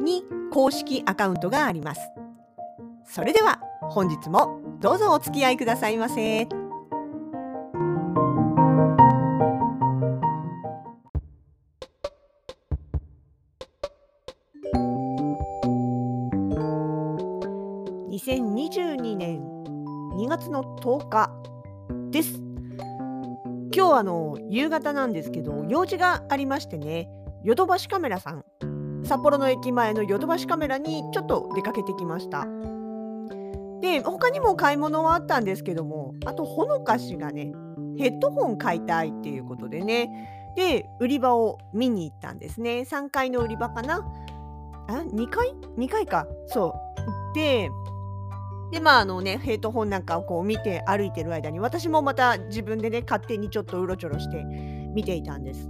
に公式アカウントがありますそれでは本日もどうぞお付き合いくださいませ。2022年2月の10日です。今日あの夕方なんですけど用事がありましてねヨドバシカメラさん札幌の駅前のヨドバシカメラにちょっと出かけてきました。で他にも買い物はあったんですけどもあとほのかしがねヘッドホン買いたいっていうことでねで売り場を見に行ったんですね3階の売り場かな？あ2階 ?2 階かそうででまああのねヘッドホンなんかをこう見て歩いてる間に私もまた自分でね勝手にちょっとうろちょろして見ていたんです。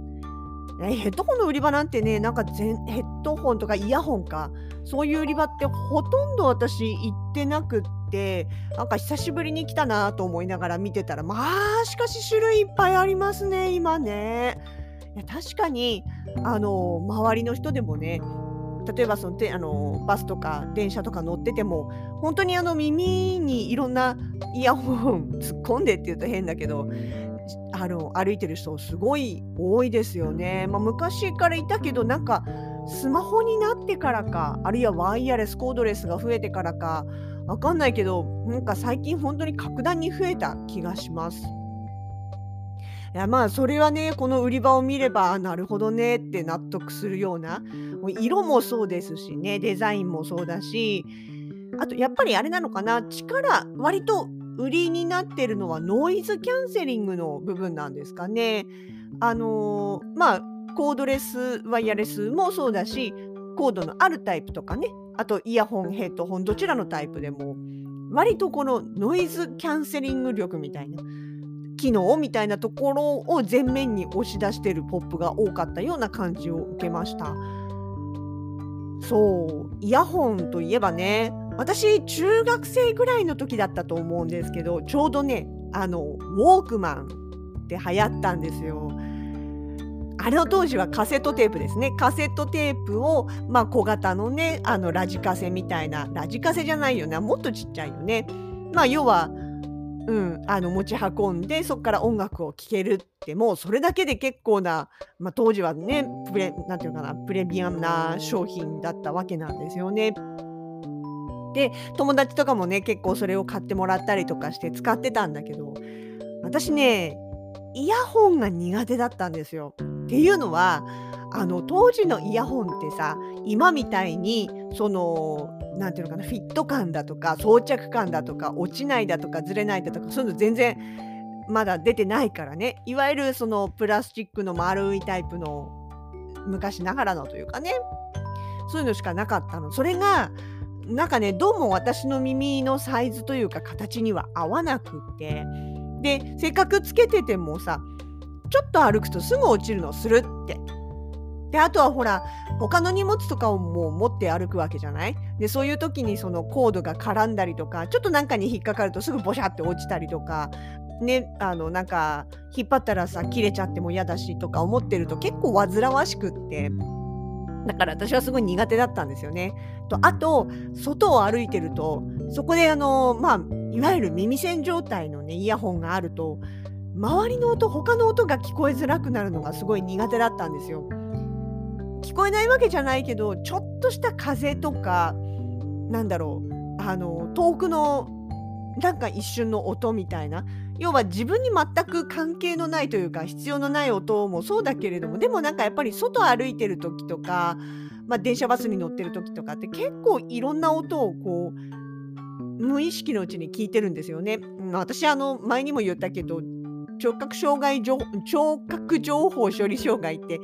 ヘッドホンの売り場なんてねなんか全ヘッドホンとかイヤホンかそういう売り場ってほとんど私行ってなくってなんか久しぶりに来たなと思いながら見てたらまあしかし種類いっぱいありますね今ね。いや確かにあの周りの人でもね例えばそのてあのバスとか電車とか乗ってても本当にあの耳にいろんなイヤホン突っ込んでって言うと変だけどあの歩いてる人すごい多いですよね。まあ、昔からいたけどなんかスマホになってからかあるいはワイヤレスコードレスが増えてからかわかんないけどなんか最近本当に格段に増えた気がします。いやまあそれはねこの売り場を見ればなるほどねって納得するようなもう色もそうですしねデザインもそうだしあとやっぱりあれなのかな力割と売りになってるのはノイズキャンセリングの部分なんですかね。あのー、まあコードレスワイヤレスもそうだしコードのあるタイプとかねあとイヤホンヘッドホンどちらのタイプでも割とこのノイズキャンセリング力みたいな機能みたいなところを前面に押し出してるポップが多かったような感じを受けました。そうイヤホンといえばね私中学生ぐらいの時だったと思うんですけどちょうどねあのウォークマンって流行ったんですよ。あれの当時はカセットテープですね。カセットテープを、まあ、小型のね、あのラジカセみたいな、ラジカセじゃないよね、もっとちっちゃいよね。まあ、要は、うん、あの持ち運んでそこから音楽を聴けるってもうそれだけで結構な、まあ、当時はねプレなんていうかなプレミアムな商品だったわけなんですよね。で友達とかもね結構それを買ってもらったりとかして使ってたんだけど私ねイヤホンが苦手だったんですよ。っていうのはあの当時のイヤホンってさ今みたいにその何ていうのかなフィット感だとか装着感だとか落ちないだとかずれないだとかそういうの全然まだ出てないからね。いわゆるそのプラスチックの丸いタイプの昔ながらのというかね。そういうのしかなかったの。それがなんかねどうも私の耳のサイズというか形には合わなくて。でせっかくつけててもさちょっと歩くとすぐ落ちるのするって。であとはほら他の荷物とかをもう持って歩くわけじゃない？でそういう時にそのコードが絡んだりとかちょっとなんかに引っかかるとすぐボシャって落ちたりとか。ねあのなんか引っ張ったらさ切れちゃっても嫌だしとか思ってると結構煩わしくって。だから私はすごい苦手だったんですよね。とあと外を歩いてるとそこであのまあいわゆる耳栓状態のねイヤホンがあると周りの音他の音が聞こえづらくなるのがすごい苦手だったんですよ。聞こえないわけじゃないけどちょっとした風とかなんだろうあの遠くのなんか一瞬の音みたいな要は自分に全く関係のないというか必要のない音もそうだけれどもでもなんかやっぱり外歩いてる時とか、まあ、電車バスに乗ってる時とかって結構いろんな音をこう無意識のうちに聞いてるんですよね。私あの前にも言ったけど聴覚障害聴覚情報処理障害って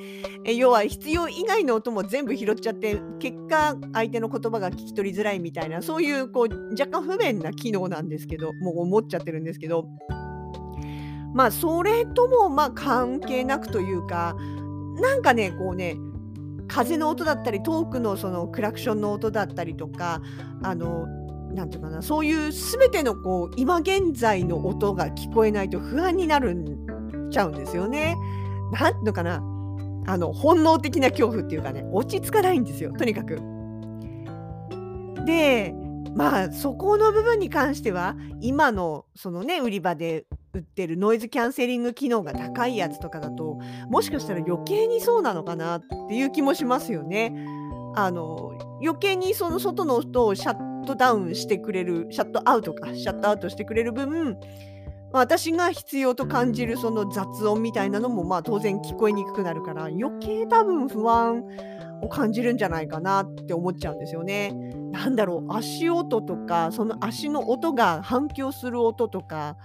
え要は必要以外の音も全部拾っちゃって結果相手の言葉が聞き取りづらいみたいなそういうこう若干不便な機能なんですけどもう思っちゃってるんですけどまあそれともまあ関係なくというかなんかねこうね風の音だったり遠くのそのクラクションの音だったりとかあのなんていうかなそういう全てのこう今現在の音が聞こえないと不安になるんちゃうんですよね。なんていうのかなあの本能的な恐怖っていうかね落ち着かないんですよとにかく。でまあそこの部分に関しては今のそのね売り場で売ってるノイズキャンセリング機能が高いやつとかだともしかしたら余計にそうなのかなっていう気もしますよね。あの余計にその外の音をシャットダウンしてくれるシャットアウトかシャットアウトしてくれる分私が必要と感じるその雑音みたいなのもまあ当然聞こえにくくなるから余計多分不安を感じるんじゃないかなって思っちゃうんですよね。なんだろう足音とかその足の音が反響する音とか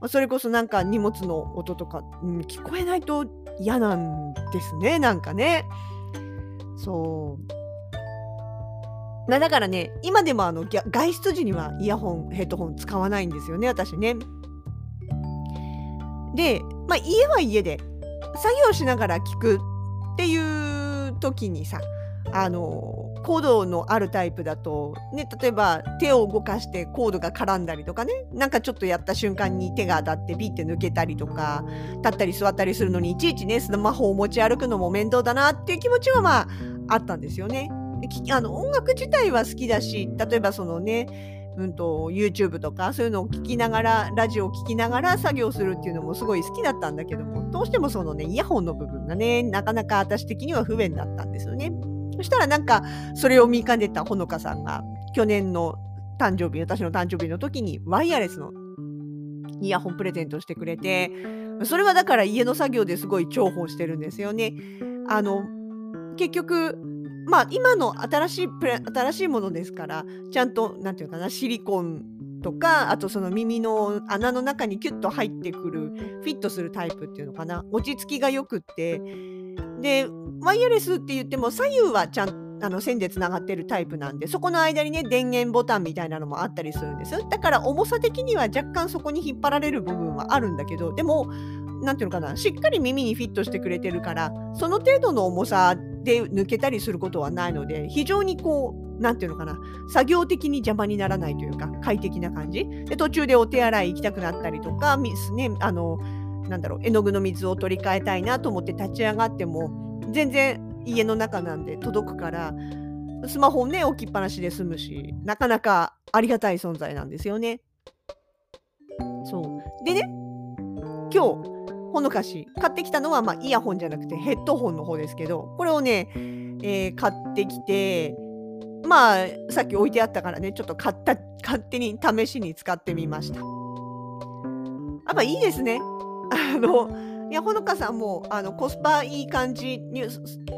まそれこそなんか荷物の音とか、うん、聞こえないと嫌なんですねなんかね。そうだからね今でもあの外出時にはイヤホンヘッドホン使わないんですよね私ね。で、まあ、家は家で作業しながら聞くっていう時にさあのコードのあるタイプだと、ね、例えば手を動かしてコードが絡んだりとかねなんかちょっとやった瞬間に手が当たってビッて抜けたりとか立ったり座ったりするのにいちいちねスマホを持ち歩くのも面倒だなっていう気持ちはまああったんですよね。あの音楽自体は好きだし例えばそのね、うんと、YouTube とかそういうのを聞きながらラジオを聴きながら作業するっていうのもすごい好きだったんだけどもどうしてもそのねイヤホンの部分がねなかなか私的には不便だったんですよね。そしたらなんかそれを見かねたほのかさんが去年の誕生日私の誕生日の時にワイヤレスのイヤホンプレゼントしてくれてそれはだから家の作業ですごい重宝してるんですよね。あの結局まあ今の新しい新しいものですからちゃんと何て言うかなシリコンとかあとその耳の穴の中にキュッと入ってくるフィットするタイプっていうのかな落ち着きがよくってでワイヤレスって言っても左右はちゃんあの線でつながってるタイプなんでそこの間にね電源ボタンみたいなのもあったりするんです。だから重さ的には若干そこに引っ張られる部分はあるんだけどでも何ていうのかなしっかり耳にフィットしてくれてるからその程度の重さで抜けたりすることはないので非常にこう何ていうのかな作業的に邪魔にならないというか快適な感じ。で途中でお手洗い行きたくなったりとか、ね、あのなんだろう絵の具の水を取り替えたいなと思って立ち上がっても全然家の中なんで届くからスマホね置きっぱなしで済むしなかなかありがたい存在なんですよね。そう。でね今日ほのかし買ってきたのは、まあ、イヤホンじゃなくてヘッドホンの方ですけどこれをね、えー、買ってきてまあさっき置いてあったからねちょっと買った勝手に試しに使ってみました。やっぱいいですね。あのいやほのかさんもあのコスパいい感じに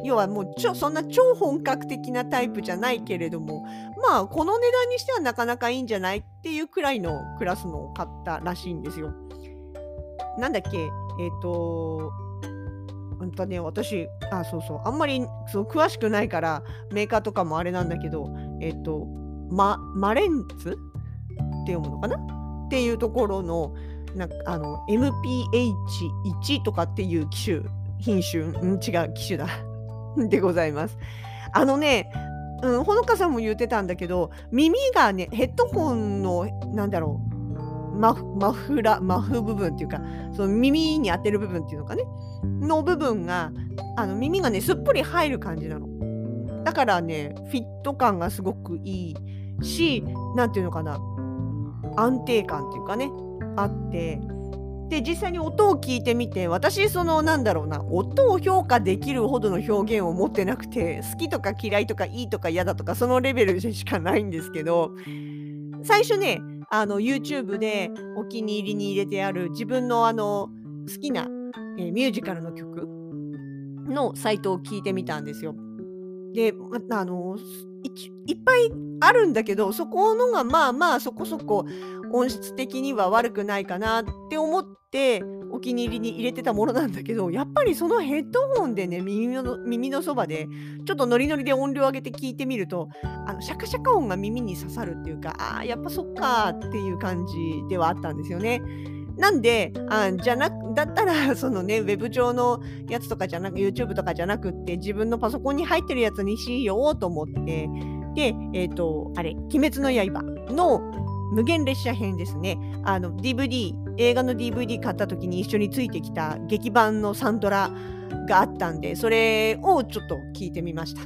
要はもうちょそんな超本格的なタイプじゃないけれどもまあこの値段にしてはなかなかいいんじゃないっていうくらいのクラスのを買ったらしいんですよ。なんだっけえっ、ー、と、うんとね、私、あ、そうそう、あんまりそう詳しくないから、メーカーとかもあれなんだけど、えっ、ー、と、ママレンツって読むのかな？っていうところの、なんかあの MPH1 とかっていう機種、品種、ん、違う機種だ。でございます。あのね、うん、ほのかさんも言ってたんだけど、耳がね、ヘッドホンの、なんだろう、マフマフラマフ部分っていうかその耳に当てる部分っていうのかねの部分があの耳がねすっぽり入る感じなの。だからねフィット感がすごくいいし何ていうのかな安定感っていうかね。あってで実際に音を聞いてみて私そのなんだろうな音を評価できるほどの表現を持ってなくて好きとか嫌いとかいいとか嫌だとかそのレベルでしかないんですけど最初ねあの YouTube でお気に入りに入れてある自分のあの好きな、えー、ミュージカルの曲のサイトを聞いてみたんですよ。で、まあの、いっぱいあるんだけど、そこのがまあまあそこそこ音質的には悪くないかなって思ってお気に入りに入れてたものなんだけど、やっぱりそのヘッドホンでね、耳の耳のそばでちょっとノリノリで音量上げて聞いてみると、あのシャカシャカ音が耳に刺さるっていうか、あ、やっぱそっかっていう感じではあったんですよね。なんで、あじゃなだったら、そのね、ウェブ上のやつとかじゃなく、YouTube とかじゃなくって、自分のパソコンに入ってるやつにしようと思って、で、えっ、ー、と、あれ、鬼滅の刃の無限列車編ですね。あの、DVD、映画の DVD 買った時に一緒についてきた劇版のサントラがあったんで、それをちょっと聞いてみました。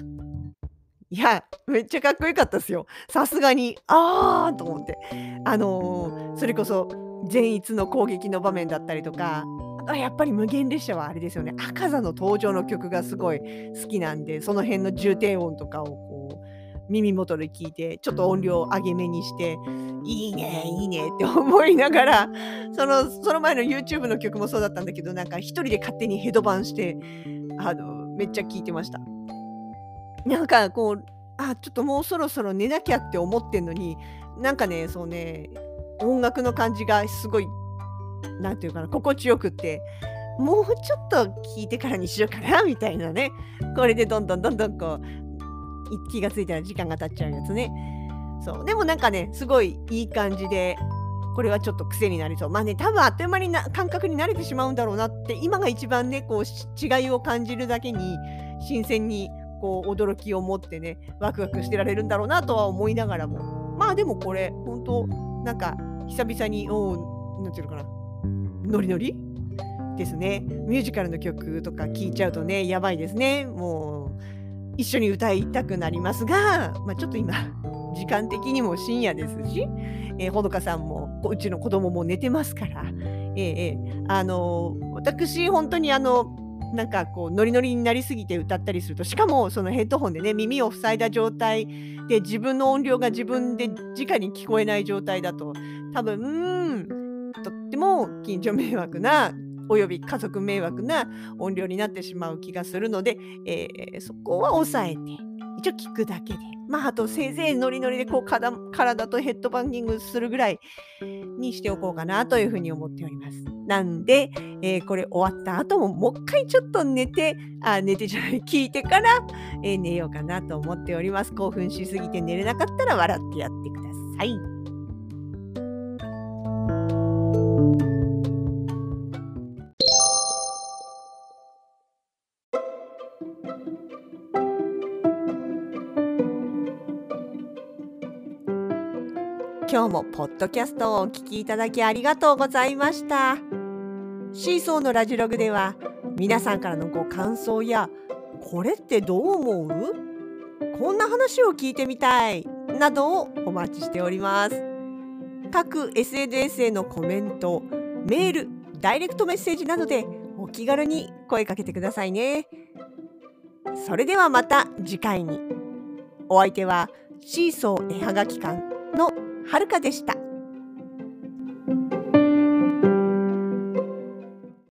いや、めっちゃかっこよかったですよ。さすがに、あーと思って。あのー、それこそ、善逸の攻撃の場面だったりとか、あとはやっぱり無限列車はあれですよね、赤座の登場の曲がすごい好きなんで、その辺の重低音とかをこう耳元で聞いて、ちょっと音量を上げ目にして、いいね、いいねって思いながら、そのその前の YouTube の曲もそうだったんだけど、なんか一人で勝手にヘドバンして、あのめっちゃ聞いてました。なんかこう、あ、ちょっともうそろそろ寝なきゃって思ってんのに、なんかね、そうね、音楽の感じがすごい、なんていうかな、心地よくって、もうちょっと聞いてからにしようかな、みたいなね。これでどんどんどんどんこう、気がついたら時間が経っちゃうやつね。そう。でもなんかね、すごいいい感じで、これはちょっと癖になりそう。まあね、多分あっという間にな感覚に慣れてしまうんだろうなって、今が一番ね、こう、違いを感じるだけに、新鮮に、こう、驚きを持ってね、ワクワクしてられるんだろうなとは思いながらも。まあでもこれ、本当なんか、久々に、おなんていうのかな、ノリノリ？ですね。ミュージカルの曲とか聴いちゃうとね、やばいですね。もう、一緒に歌いたくなりますが、まあ、ちょっと今、時間的にも深夜ですし、えー、ほのかさんも、うちの子供も寝てますから、えー、え、あのー、私、本当にあの、なんかこうノリノリになりすぎて歌ったりするとしかもそのヘッドホンでね耳を塞いだ状態で自分の音量が自分で直に聞こえない状態だと多分とっても近所迷惑なおよび家族迷惑な音量になってしまう気がするので、えー、そこは抑えて一応聞くだけでまああとせいぜいノリノリでこう体とヘッドバンギングするぐらいにしておこうかなというふうに思っております。なんで、えー、これ終わった後ももう一回ちょっと寝て、あ、寝てじゃない、聞いてから、えー、寝ようかなと思っております。興奮しすぎて寝れなかったら笑ってやってください。もポッドキャストをお聞きいただきありがとうございました。シーソーのラジログでは皆さんからのご感想やこれってどう思う？こんな話を聞いてみたいなどをお待ちしております。各 SNS へのコメント、メール、ダイレクトメッセージなどでお気軽に声かけてくださいね。それではまた次回に。お相手はシーソー絵はがき館はるかでした。